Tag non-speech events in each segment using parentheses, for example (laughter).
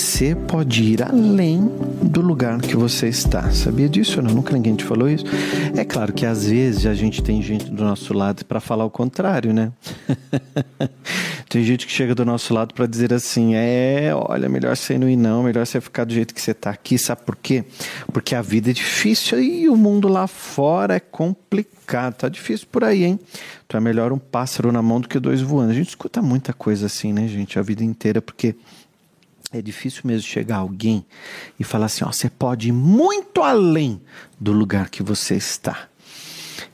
você pode ir além do lugar que você está. Sabia disso? Não? Nunca ninguém te falou isso. É claro que às vezes a gente tem gente do nosso lado para falar o contrário, né? (laughs) tem gente que chega do nosso lado para dizer assim: é, olha, melhor você não ir, não, melhor você ficar do jeito que você está aqui. Sabe por quê? Porque a vida é difícil e o mundo lá fora é complicado. Tá difícil por aí, hein? Então é melhor um pássaro na mão do que dois voando. A gente escuta muita coisa assim, né, gente, a vida inteira, porque é difícil mesmo chegar alguém e falar assim: ó, você pode ir muito além do lugar que você está.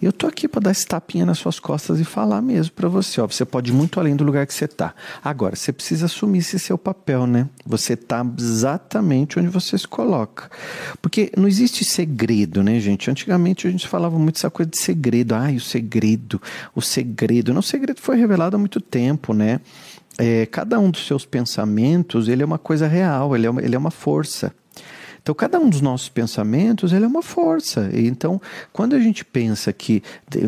Eu tô aqui para dar esse tapinha nas suas costas e falar mesmo para você, ó, você pode ir muito além do lugar que você tá. Agora, você precisa assumir esse seu papel, né? Você tá exatamente onde você se coloca. Porque não existe segredo, né, gente? Antigamente a gente falava muito essa coisa de segredo. Ai, o segredo, o segredo. Não, o segredo foi revelado há muito tempo, né? É, cada um dos seus pensamentos ele é uma coisa real, ele é uma, ele é uma força. Então, cada um dos nossos pensamentos ele é uma força. Então, quando a gente pensa que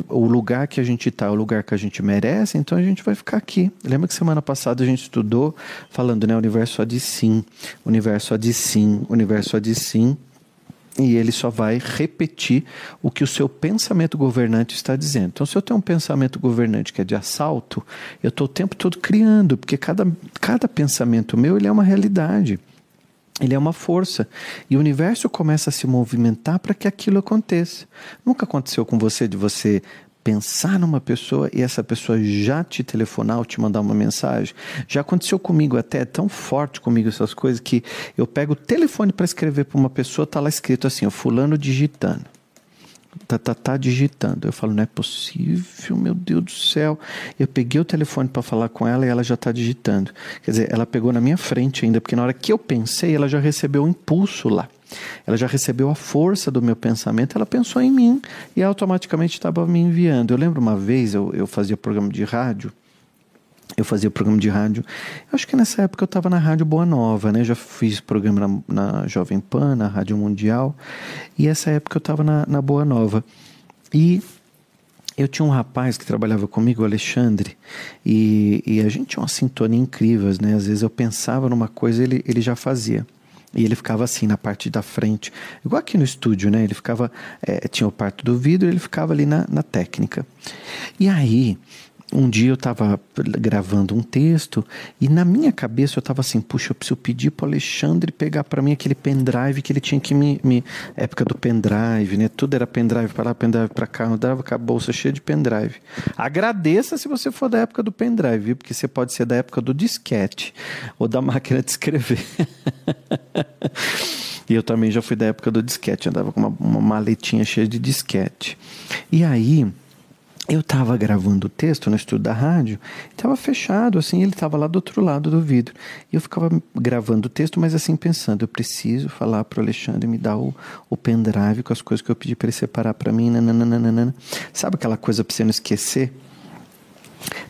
o lugar que a gente está é o lugar que a gente merece, então a gente vai ficar aqui. Lembra que semana passada a gente estudou falando, né? Universo de sim, universo de sim, universo de sim e ele só vai repetir o que o seu pensamento governante está dizendo. Então, se eu tenho um pensamento governante que é de assalto, eu estou o tempo todo criando, porque cada, cada pensamento meu ele é uma realidade. Ele é uma força. E o universo começa a se movimentar para que aquilo aconteça. Nunca aconteceu com você de você pensar numa pessoa e essa pessoa já te telefonar ou te mandar uma mensagem. Já aconteceu comigo até, é tão forte comigo essas coisas que eu pego o telefone para escrever para uma pessoa, tá lá escrito assim, o fulano digitando. Tá, tá, tá digitando. Eu falo, não é possível, meu Deus do céu. Eu peguei o telefone para falar com ela e ela já está digitando. Quer dizer, ela pegou na minha frente ainda, porque na hora que eu pensei, ela já recebeu o um impulso lá. Ela já recebeu a força do meu pensamento, ela pensou em mim e automaticamente estava me enviando. Eu lembro uma vez, eu, eu fazia programa de rádio, eu fazia programa de rádio. Eu acho que nessa época eu estava na Rádio Boa Nova, né? já fiz programa na, na, Jovem Pan, na Rádio Mundial. E essa época eu estava na, na Boa Nova. E eu tinha um rapaz que trabalhava comigo, o Alexandre, e, e a gente tinha uma sintonia incrível, né? Às vezes eu pensava numa coisa, ele, ele já fazia. E ele ficava assim na parte da frente, igual aqui no estúdio, né? Ele ficava, é, tinha o parto do vidro, ele ficava ali na, na técnica. E aí, um dia eu estava gravando um texto e na minha cabeça eu estava assim, puxa, eu preciso pedir para Alexandre pegar para mim aquele pendrive que ele tinha que me, me, época do pendrive, né? Tudo era pendrive para lá, pendrive para cá, eu dava com a bolsa cheia de pendrive. Agradeça se você for da época do pendrive, porque você pode ser da época do disquete ou da máquina de escrever. (laughs) E eu também já fui da época do disquete, andava com uma, uma maletinha cheia de disquete. E aí, eu estava gravando o texto no estúdio da rádio, estava fechado, assim, ele estava lá do outro lado do vidro. E eu ficava gravando o texto, mas assim, pensando, eu preciso falar para o Alexandre me dar o, o pendrive com as coisas que eu pedi para ele separar para mim, nananana. Sabe aquela coisa para você não esquecer?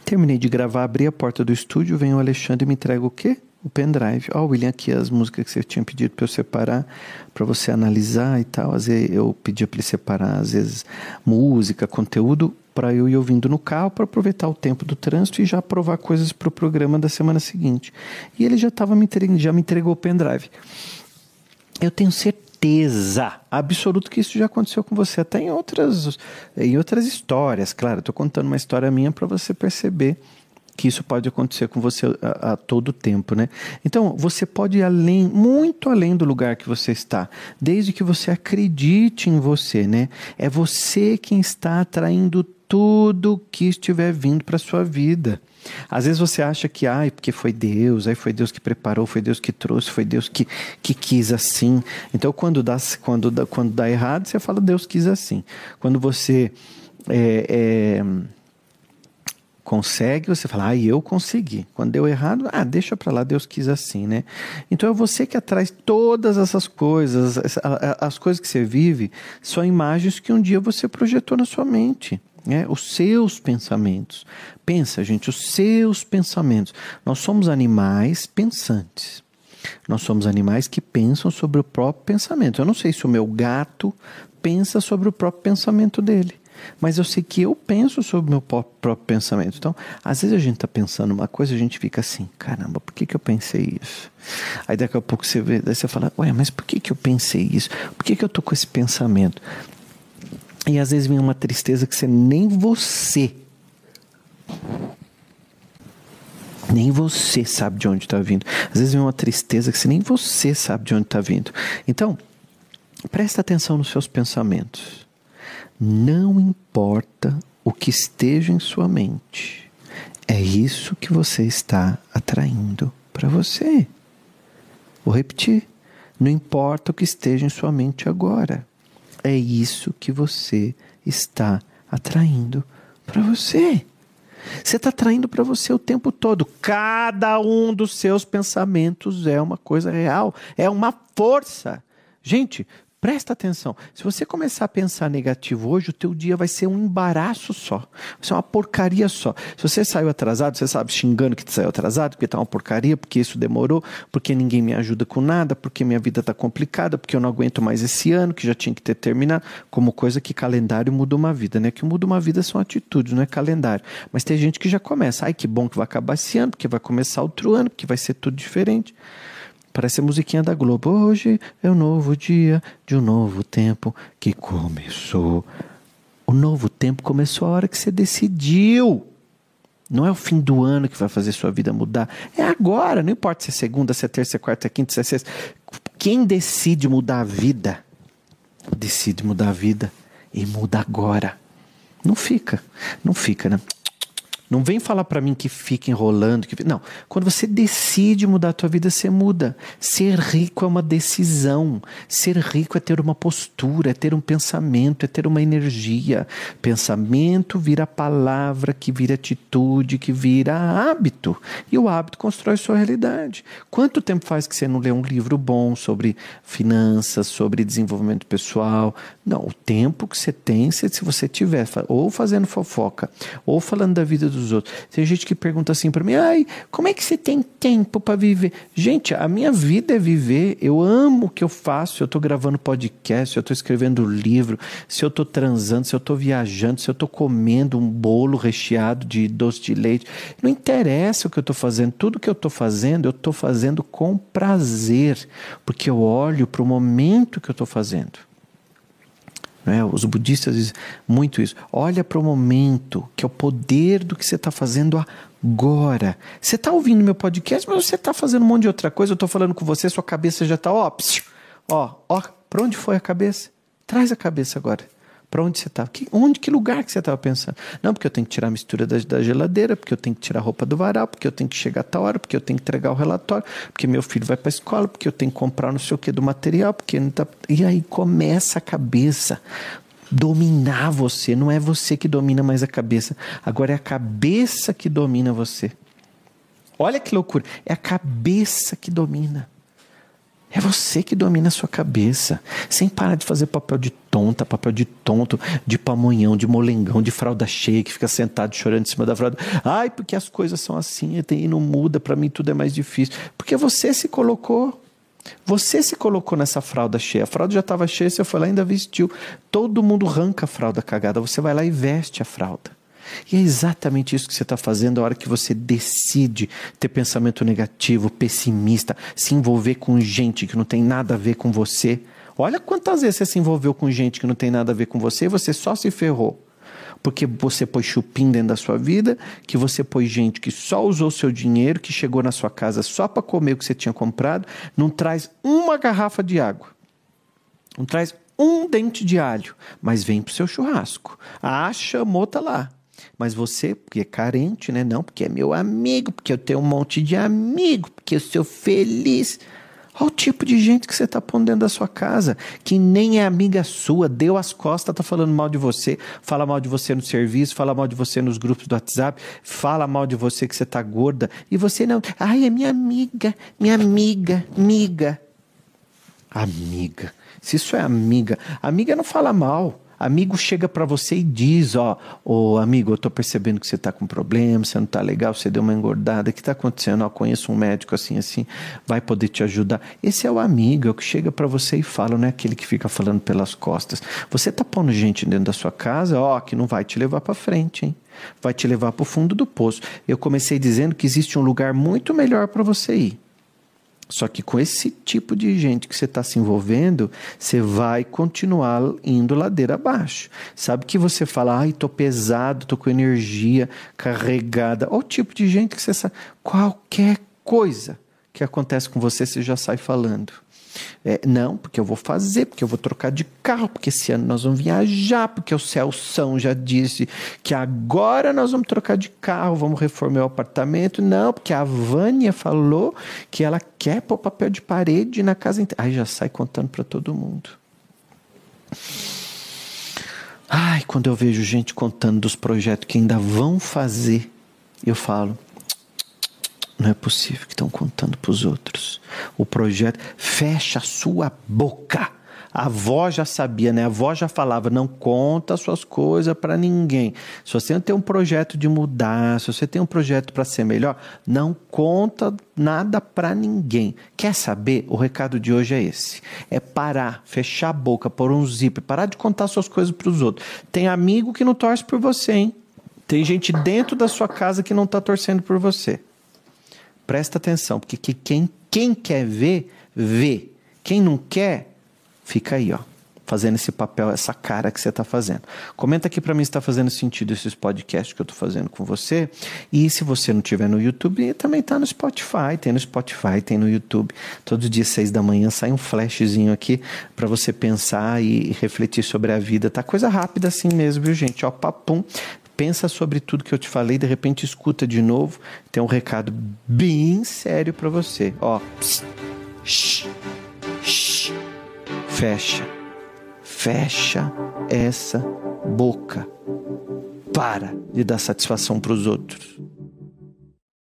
Terminei de gravar, abri a porta do estúdio, vem o Alexandre e me entrega o quê? o pendrive. Ó, oh, William, aqui as músicas que você tinha pedido para eu separar, para você analisar e tal. Às vezes eu pedia para ele separar, às vezes, música, conteúdo, para eu ir ouvindo no carro, para aproveitar o tempo do trânsito e já provar coisas para o programa da semana seguinte. E ele já, tava me entregando, já me entregou o pendrive. Eu tenho certeza absoluta que isso já aconteceu com você, até em outras, em outras histórias. Claro, estou contando uma história minha para você perceber que isso pode acontecer com você a, a, todo tempo, né? Então, você pode ir além, muito além do lugar que você está, desde que você acredite em você, né? É você quem está atraindo tudo que estiver vindo para sua vida. Às vezes você acha que, ai, porque foi Deus, aí foi Deus que preparou, foi Deus que trouxe, foi Deus que, que quis assim. Então, quando dá, quando, dá, quando dá errado, você fala, Deus quis assim. Quando você é, é, consegue, você fala, ah, eu consegui. Quando deu errado, ah, deixa para lá, Deus quis assim, né? Então é você que atrai todas essas coisas, as coisas que você vive, são imagens que um dia você projetou na sua mente. Né? Os seus pensamentos. Pensa, gente, os seus pensamentos. Nós somos animais pensantes. Nós somos animais que pensam sobre o próprio pensamento. Eu não sei se o meu gato pensa sobre o próprio pensamento dele. mas eu sei que eu penso sobre o meu próprio pensamento. Então, às vezes a gente está pensando uma coisa, a gente fica assim, caramba, por que, que eu pensei isso? Aí daqui a pouco você vê, daí você fala, ué, mas por que, que eu pensei isso? Por que, que eu tô com esse pensamento? E às vezes vem uma tristeza que você nem você nem você sabe de onde está vindo. Às vezes vem uma tristeza que nem você sabe de onde está vindo. Então, presta atenção nos seus pensamentos. Não importa o que esteja em sua mente, é isso que você está atraindo para você. Vou repetir. Não importa o que esteja em sua mente agora, é isso que você está atraindo para você. Você está atraindo para você o tempo todo. Cada um dos seus pensamentos é uma coisa real, é uma força. Gente, Presta atenção. Se você começar a pensar negativo hoje, o teu dia vai ser um embaraço só. Vai ser uma porcaria só. Se você saiu atrasado, você sabe xingando que saiu atrasado, porque tá uma porcaria, porque isso demorou, porque ninguém me ajuda com nada, porque minha vida tá complicada, porque eu não aguento mais esse ano, que já tinha que ter terminado, como coisa que calendário muda uma vida, né? Que muda uma vida são atitudes, não é calendário. Mas tem gente que já começa, ai que bom que vai acabar esse ano, porque vai começar outro ano, porque vai ser tudo diferente. Parece a musiquinha da Globo. Hoje é um novo dia de um novo tempo que começou. O novo tempo começou a hora que você decidiu. Não é o fim do ano que vai fazer sua vida mudar. É agora. Não importa se é segunda, se é terça, se é quarta, se é quinta, se é sexta. Quem decide mudar a vida, decide mudar a vida e muda agora. Não fica. Não fica, né? Não vem falar para mim que fica enrolando. Que... Não. Quando você decide mudar a tua vida, você muda. Ser rico é uma decisão. Ser rico é ter uma postura, é ter um pensamento, é ter uma energia. Pensamento vira palavra, que vira atitude, que vira hábito. E o hábito constrói sua realidade. Quanto tempo faz que você não lê um livro bom sobre finanças, sobre desenvolvimento pessoal? Não, o tempo que você tem, se você tiver ou fazendo fofoca, ou falando da vida dos outros. Tem gente que pergunta assim para mim: "Ai, como é que você tem tempo para viver?" Gente, a minha vida é viver. Eu amo o que eu faço. Eu estou gravando podcast, eu estou escrevendo livro, se eu estou transando, se eu estou viajando, se eu estou comendo um bolo recheado de doce de leite, não interessa o que eu estou fazendo. Tudo que eu estou fazendo, eu estou fazendo com prazer, porque eu olho para o momento que eu estou fazendo. Né? Os budistas dizem muito isso. Olha para o momento, que é o poder do que você está fazendo agora. Você está ouvindo meu podcast, mas você está fazendo um monte de outra coisa. Eu estou falando com você, sua cabeça já está, ó, ó, ó, para onde foi a cabeça? Traz a cabeça agora. Para onde você estava? Que, onde, que lugar que você estava pensando? Não, porque eu tenho que tirar a mistura da, da, geladeira, porque eu tenho que tirar a roupa do varal, porque eu tenho que chegar a tal hora, porque eu tenho que entregar o relatório, porque meu filho vai para a escola, porque eu tenho que comprar não sei o que do material, porque não tá... E aí começa a cabeça dominar você. Não é você que domina mais a cabeça. Agora é a cabeça que domina você. Olha que loucura. É a cabeça que domina. É você que domina a sua cabeça. Sem parar de fazer papel de tonta, papel de tonto, de pamonhão, de molengão, de fralda cheia, que fica sentado chorando em cima da fralda. Ai, porque as coisas são assim e não muda, para mim tudo é mais difícil. Porque você se colocou. Você se colocou nessa fralda cheia. A fralda já estava cheia, você foi lá e ainda vestiu. Todo mundo arranca a fralda cagada. Você vai lá e veste a fralda. E é exatamente isso que você está fazendo a hora que você decide ter pensamento negativo, pessimista, se envolver com gente que não tem nada a ver com você. Olha quantas vezes você se envolveu com gente que não tem nada a ver com você e você só se ferrou. Porque você pôs chupim dentro da sua vida, que você pôs gente que só usou seu dinheiro, que chegou na sua casa só para comer o que você tinha comprado, não traz uma garrafa de água, não traz um dente de alho, mas vem pro seu churrasco. Ah, chamou, tá lá. Mas você, porque é carente, né? Não, porque é meu amigo, porque eu tenho um monte de amigo, porque eu sou feliz. Olha o tipo de gente que você está pondo dentro da sua casa, que nem é amiga sua, deu as costas, está falando mal de você, fala mal de você no serviço, fala mal de você nos grupos do WhatsApp, fala mal de você que você está gorda, e você não. Ai, é minha amiga, minha amiga, amiga. Amiga. Se isso é amiga, amiga não fala mal. Amigo chega para você e diz, ó, ô amigo, eu tô percebendo que você tá com problema, você não tá legal, você deu uma engordada, o que tá acontecendo? Ó, conheço um médico assim assim, vai poder te ajudar. Esse é o amigo, é o que chega para você e fala, não é aquele que fica falando pelas costas. Você tá pondo gente dentro da sua casa, ó, que não vai te levar para frente, hein? Vai te levar para o fundo do poço. Eu comecei dizendo que existe um lugar muito melhor para você ir. Só que com esse tipo de gente que você está se envolvendo, você vai continuar indo ladeira abaixo. Sabe que você fala, ai, tô pesado, tô com energia carregada. Olha o tipo de gente que você sabe. Qualquer coisa que acontece com você, você já sai falando. É, não, porque eu vou fazer, porque eu vou trocar de carro, porque esse ano nós vamos viajar, porque o Celção já disse que agora nós vamos trocar de carro, vamos reformar o apartamento. Não, porque a Vânia falou que ela quer pôr papel de parede na casa inteira. Aí já sai contando para todo mundo. Ai, quando eu vejo gente contando dos projetos que ainda vão fazer, eu falo, não é possível que estão contando para os outros. O projeto fecha a sua boca. A avó já sabia, né? A avó já falava: não conta suas coisas para ninguém. Se você tem um projeto de mudar, se você tem um projeto para ser melhor, não conta nada para ninguém. Quer saber? O recado de hoje é esse: é parar, fechar a boca, pôr um zíper, parar de contar suas coisas para os outros. Tem amigo que não torce por você, hein? Tem gente dentro da sua casa que não está torcendo por você. Presta atenção, porque quem, quem quer ver, vê. Quem não quer, fica aí, ó. Fazendo esse papel, essa cara que você está fazendo. Comenta aqui para mim se está fazendo sentido esses podcasts que eu estou fazendo com você. E se você não tiver no YouTube, também está no Spotify. Tem no Spotify, tem no YouTube. Todo dia, seis da manhã, sai um flashzinho aqui para você pensar e refletir sobre a vida. Tá coisa rápida assim mesmo, viu, gente? Ó, papum pensa sobre tudo que eu te falei, de repente escuta de novo, tem um recado bem sério para você. Ó, psst, shh, shh, fecha, fecha essa boca. Para de dar satisfação para os outros.